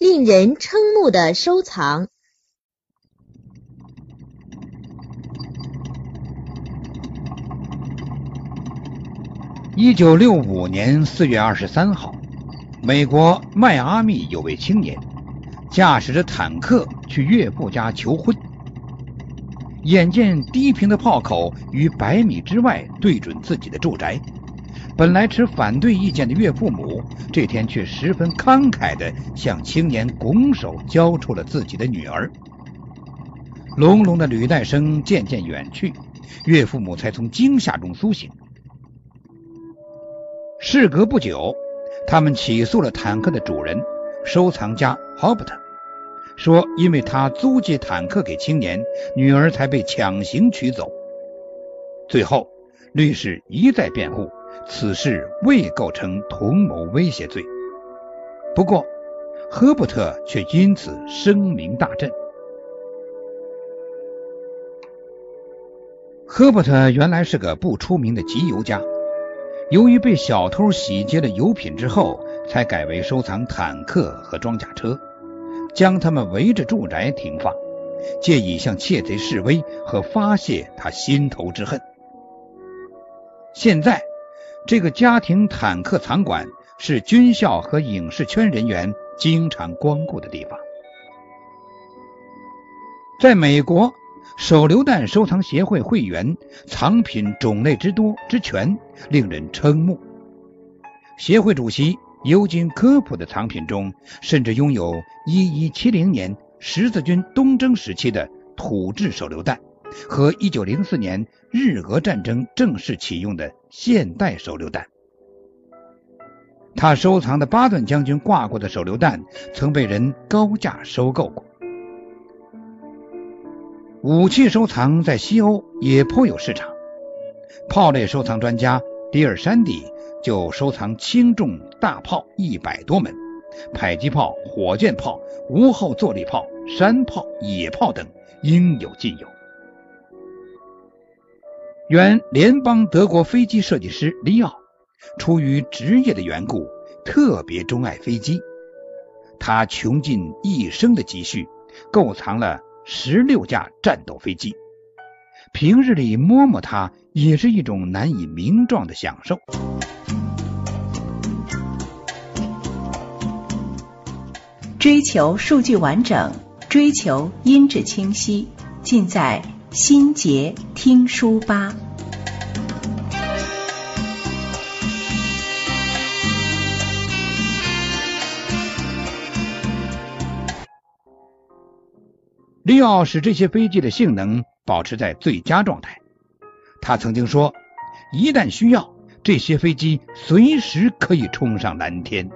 令人瞠目的收藏。一九六五年四月二十三号，美国迈阿密有位青年驾驶着坦克去岳父家求婚，眼见低平的炮口于百米之外对准自己的住宅，本来持反对意见的岳父母这天却十分慷慨地向青年拱手交出了自己的女儿。隆隆的履带声渐渐远去，岳父母才从惊吓中苏醒。事隔不久，他们起诉了坦克的主人收藏家 Hobart，说因为他租借坦克给青年，女儿才被强行取走。最后，律师一再辩护，此事未构成同谋威胁罪。不过，赫伯特却因此声名大振。赫伯特原来是个不出名的集邮家。由于被小偷洗劫了油品之后，才改为收藏坦克和装甲车，将他们围着住宅停放，借以向窃贼示威和发泄他心头之恨。现在，这个家庭坦克藏馆是军校和影视圈人员经常光顾的地方。在美国。手榴弹收藏协会会员藏品种类之多之全，令人瞠目。协会主席尤金·科普的藏品中，甚至拥有1170年十字军东征时期的土制手榴弹和1904年日俄战争正式启用的现代手榴弹。他收藏的巴顿将军挂过的手榴弹，曾被人高价收购过。武器收藏在西欧也颇有市场。炮类收藏专家迪尔山迪就收藏轻重大炮一百多门，迫击炮、火箭炮、无后坐力炮、山炮、野炮等应有尽有。原联邦德国飞机设计师利奥，出于职业的缘故，特别钟爱飞机。他穷尽一生的积蓄，购藏了。十六架战斗飞机，平日里摸摸它也是一种难以名状的享受。追求数据完整，追求音质清晰，尽在心杰听书吧。利奥使这些飞机的性能保持在最佳状态。他曾经说：“一旦需要，这些飞机随时可以冲上蓝天。”